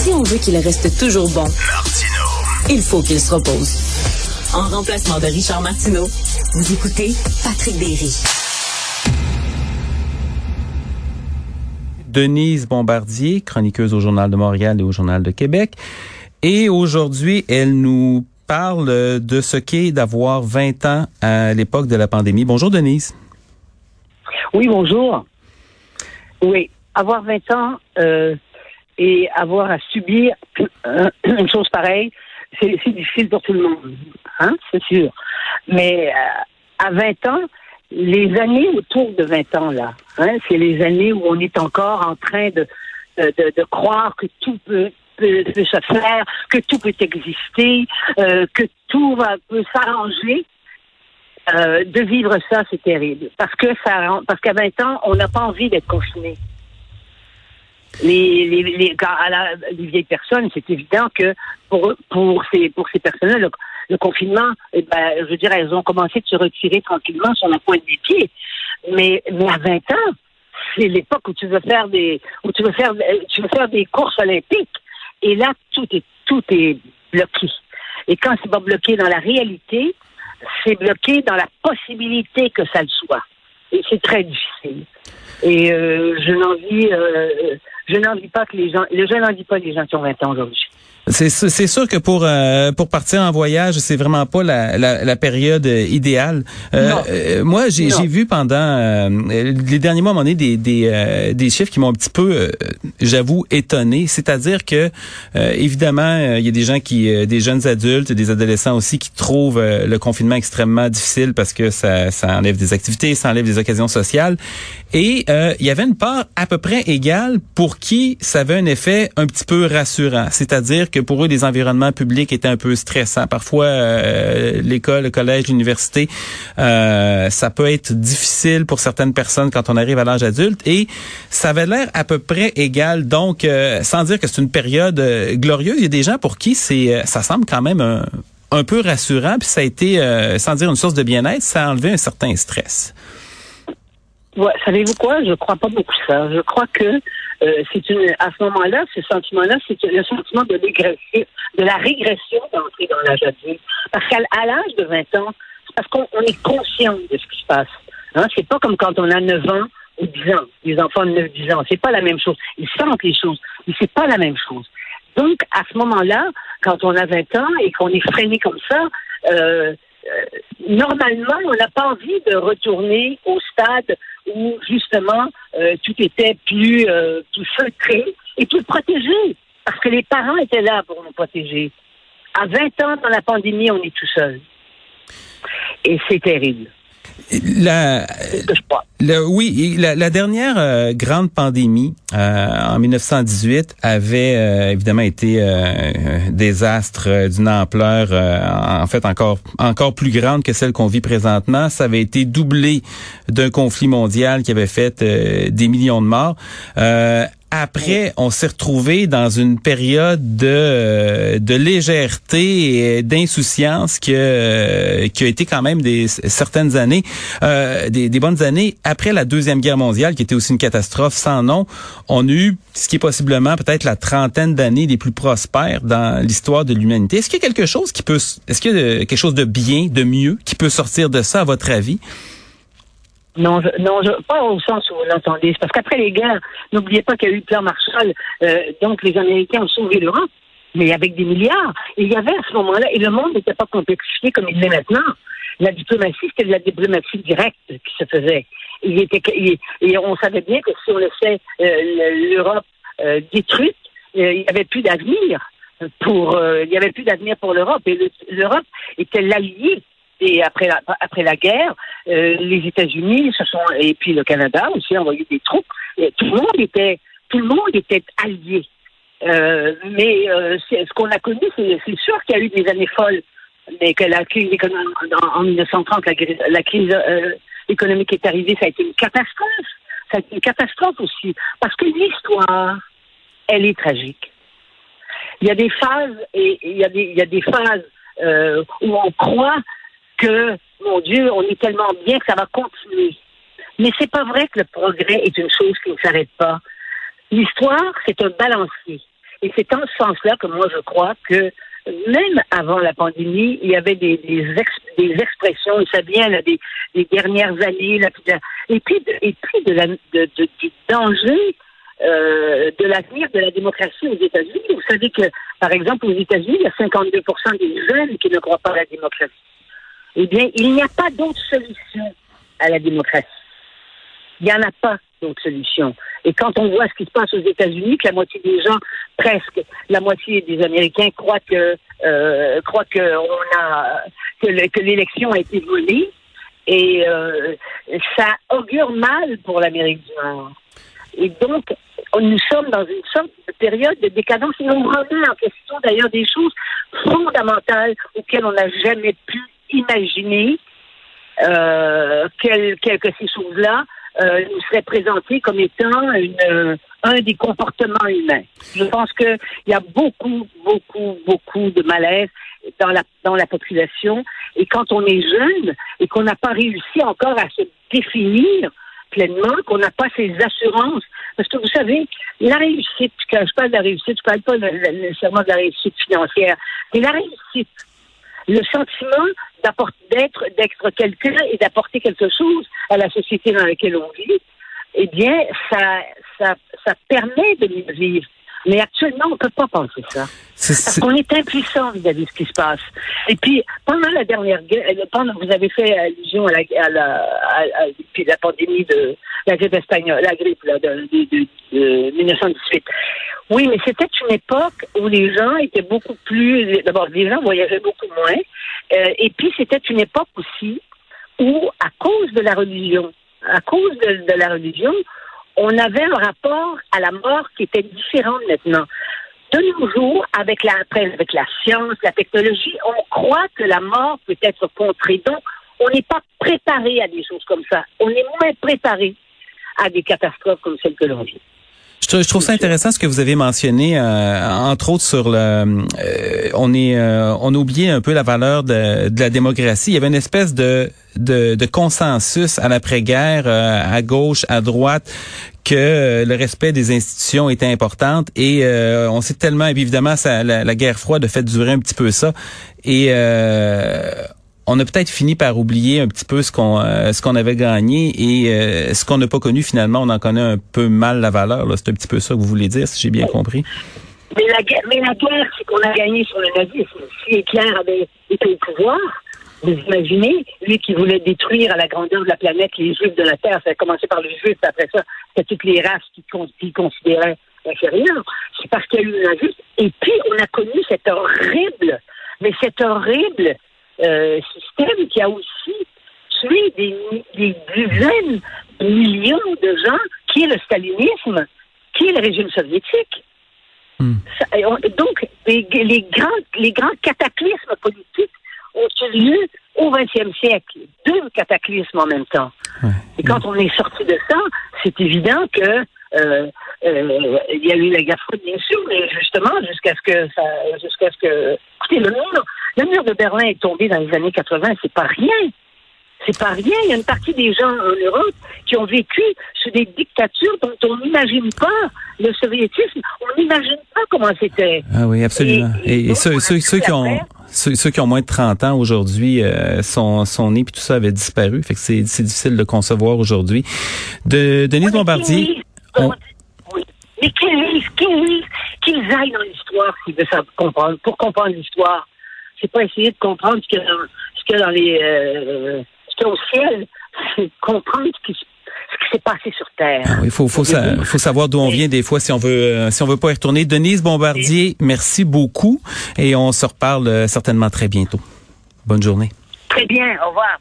Si on veut qu'il reste toujours bon, il faut qu'il se repose. En remplacement de Richard Martineau, vous écoutez Patrick Berry. Denise Bombardier, chroniqueuse au Journal de Montréal et au Journal de Québec. Et aujourd'hui, elle nous parle de ce qu'est d'avoir 20 ans à l'époque de la pandémie. Bonjour Denise. Oui, bonjour. Oui, avoir 20 ans euh, et avoir à subir une chose pareille, c'est difficile pour tout le monde, hein, c'est sûr. Mais euh, à 20 ans, les années autour de 20 ans, là, hein, c'est les années où on est encore en train de, de, croire que tout peut, peut, se faire, que tout peut exister, euh, que tout va, peut s'arranger. Euh, de vivre ça, c'est terrible. Parce que ça, parce qu'à 20 ans, on n'a pas envie d'être confiné. Les, les, les, à la, les vieilles personnes, c'est évident que pour, pour ces, pour ces personnes-là, le, confinement, eh ben, je veux dire, elles ont commencé de se retirer tranquillement sur la pointe des pieds. Mais, mais à 20 ans, c'est l'époque où tu veux faire des, où tu veux faire, tu veux faire des courses olympiques. Et là, tout est, tout est bloqué. Et quand c'est pas bloqué dans la réalité, c'est bloqué dans la possibilité que ça le soit. Et c'est très difficile. Et euh, je n'envie, euh, je n'envie pas que les gens, je n'envie pas les gens qui ont 20 ans aujourd'hui. C'est sûr que pour euh, pour partir en voyage, c'est vraiment pas la, la, la période euh, idéale. Euh, euh moi, j'ai vu pendant les derniers mois, à un moment donné, des des, des chiffres qui m'ont un petit peu, j'avoue, étonné. C'est-à-dire que évidemment, il y a des gens qui, des jeunes adultes, des adolescents aussi, qui trouvent le confinement extrêmement difficile parce que ça ça enlève des activités, ça enlève des occasions sociales. Et il y avait une part à peu près égale pour qui ça avait un effet un petit peu rassurant. C'est-à-dire que pour eux, les environnements publics étaient un peu stressants. Parfois, euh, l'école, le collège, l'université, euh, ça peut être difficile pour certaines personnes quand on arrive à l'âge adulte. Et ça avait l'air à peu près égal. Donc, euh, sans dire que c'est une période glorieuse, il y a des gens pour qui c'est, ça semble quand même un, peu rassurant. Puis ça a été, sans dire une source de bien-être, ça a enlevé un certain stress. Ouais, savez-vous quoi? Je crois pas beaucoup ça. Je crois que euh, c'est une, à ce moment-là, ce sentiment-là, c'est le sentiment de de la régression d'entrer dans l'âge adulte. Parce qu'à l'âge de 20 ans, c'est parce qu'on est conscient de ce qui se passe. Hein? C'est pas comme quand on a 9 ans ou 10 ans. Les enfants de 9-10 ans, c'est pas la même chose. Ils sentent les choses, mais c'est pas la même chose. Donc, à ce moment-là, quand on a 20 ans et qu'on est freiné comme ça, euh, euh, normalement, on n'a pas envie de retourner au stade où justement euh, tout était plus, euh, et plus protégé, parce que les parents étaient là pour nous protéger. À 20 ans, dans la pandémie, on est tout seul. Et c'est terrible. La, oui, la, dernière euh, grande pandémie euh, en 1918 avait euh, évidemment été un désastre d'une ampleur en fait encore encore plus grande que celle qu'on vit présentement. Ça avait été doublé d'un conflit mondial qui avait fait des millions de morts. Après, on s'est retrouvé dans une période de, euh, de légèreté et d'insouciance qui, euh, qui a été quand même des certaines années, euh, des, des, bonnes années. Après la Deuxième Guerre mondiale, qui était aussi une catastrophe sans nom, on a eu ce qui est possiblement peut-être la trentaine d'années les plus prospères dans l'histoire de l'humanité. Est-ce qu'il y a quelque chose qui peut, est-ce qu'il y a quelque chose de bien, de mieux, qui peut sortir de ça, à votre avis? Non, non, pas au sens où vous l'entendez. Parce qu'après les guerres, n'oubliez pas qu'il y a eu le plan Marshall. Euh, donc, les Américains ont sauvé l'Europe, mais avec des milliards. Et il y avait à ce moment-là, et le monde n'était pas complexifié comme il l'est maintenant. La diplomatie, c'était de la diplomatie directe qui se faisait. Il était, et on savait bien que si on laissait euh, l'Europe euh, détruite, il n'y avait plus d'avenir pour, il y avait plus d'avenir pour l'Europe. Et l'Europe était l'allié et après la, après la guerre, euh, les États-Unis se sont et puis le Canada aussi envoyé des troupes. Tout le monde était tout le monde était allié. Euh, mais euh, ce qu'on a connu, c'est sûr qu'il y a eu des années folles, mais que la crise économique en, 1930, la, la crise économique est arrivée, ça a été une catastrophe. Ça a été une catastrophe aussi, parce que l'histoire, elle est tragique. Il y a des phases et il y a des, il y a des phases où on croit que, mon Dieu, on est tellement bien que ça va continuer. Mais c'est pas vrai que le progrès est une chose qui ne s'arrête pas. L'histoire, c'est un balancier. Et c'est en ce sens-là que moi, je crois que même avant la pandémie, il y avait des, expressions, ça vient là, des, dernières années, et puis, de, et de danger euh, de l'avenir de la démocratie aux États-Unis. Vous savez que, par exemple, aux États-Unis, il y a 52% des jeunes qui ne croient pas à la démocratie. Eh bien, il n'y a pas d'autre solution à la démocratie. Il n'y en a pas d'autre solution. Et quand on voit ce qui se passe aux États-Unis, que la moitié des gens, presque la moitié des Américains croient que euh, que on a que l'élection a été volée, et euh, ça augure mal pour l'Amérique du Nord. Et donc, nous sommes dans une sorte de période de décadence et on remet en question d'ailleurs des choses fondamentales auxquelles on n'a jamais pu imaginer euh, que ces choses-là euh, nous serait présenté comme étant euh, un des comportements humains. Je pense qu'il y a beaucoup, beaucoup, beaucoup de malaise dans la, dans la population. Et quand on est jeune et qu'on n'a pas réussi encore à se définir pleinement, qu'on n'a pas ces assurances, parce que vous savez, la réussite, quand je parle de la réussite, je parle pas nécessairement de la réussite financière, mais la réussite, le sentiment d'être d'être quelqu'un et d'apporter quelque chose à la société dans laquelle on vit, eh bien, ça, ça, ça permet de vivre. Mais actuellement, on ne peut pas penser ça. Parce qu'on est impuissant vis-à-vis de ce qui se passe. Et puis, pendant la dernière guerre, euh, pendant vous avez fait allusion à la, à la, à, la pandémie de la grippe espagnole, la grippe là, de, de, de, 1918. Oui, mais c'était une époque où les gens étaient beaucoup plus. D'abord, les gens voyageaient beaucoup moins. Euh, et puis, c'était une époque aussi où, à cause de la religion, à cause de, de la religion, on avait un rapport à la mort qui était différent maintenant. De nos jours, avec la, avec la science, la technologie, on croit que la mort peut être contrée. Donc, on n'est pas préparé à des choses comme ça. On est moins préparé à des catastrophes comme celles que l'on vit. Je, trouve ça intéressant ce que vous avez mentionné, euh, entre autres sur le, euh, on est, euh, on a un peu la valeur de, la démocratie. Il y avait une espèce de consensus à l'après-guerre, à gauche, à droite, que le respect des institutions était important et on sait tellement évidemment ça, la, la, guerre froide a fait durer un petit peu ça et on a peut-être fini par oublier un petit peu ce qu'on euh, ce qu'on avait gagné et euh, ce qu'on n'a pas connu finalement, on en connaît un peu mal la valeur. C'est un petit peu ça que vous voulez dire, si j'ai bien compris. Mais la, mais la guerre, c'est qu'on a gagné sur le nazisme. Si Hitler avait été au pouvoir, vous imaginez, lui qui voulait détruire à la grandeur de la planète les Juifs de la Terre, ça a commencé par les Juifs, après ça, c'était toutes les races qu'il considérait inférieures. C'est parce qu'il y a eu le nazisme. Et puis, on a connu cette horrible, mais cette horrible euh, système qui a aussi tué des, des, dizaines de millions de gens, qui est le stalinisme, qui est le régime soviétique. Hmm. donc, les, les, grands, les grands cataclysmes politiques ont eu lieu au XXe siècle. Deux cataclysmes en même temps. Et quand on est sorti de ça, c'est évident que euh, euh, il y a eu la guerre froide, bien sûr, mais justement, jusqu'à ce que ça, jusqu'à ce que, écoutez, le mur, le mur de Berlin est tombé dans les années 80, c'est pas rien. C'est pas rien. Il y a une partie des gens en Europe qui ont vécu sous des dictatures dont on n'imagine pas le soviétisme. On n'imagine pas comment c'était. Ah oui, absolument. Et, ceux, ceux, qui ont ceux, qui ont moins de 30 ans aujourd'hui euh, sont, sont nés puis tout ça avait disparu. Fait que c'est difficile de concevoir aujourd'hui. De Denise Bombardier. Oui. Mais qu'ils aillent dans l'histoire s'ils veulent comprendre, pour comprendre l'histoire c'est pas essayer de comprendre ce qu'il y a dans, ce qu'il y a dans les, euh, ce qu'il y a au ciel, c'est comprendre ce qui, ce qui s'est passé sur Terre. Ah il faut, faut, faut savoir d'où on vient des fois si on veut, euh, si on veut pas y retourner. Denise Bombardier, merci beaucoup et on se reparle euh, certainement très bientôt. Bonne journée. Très bien. Au revoir.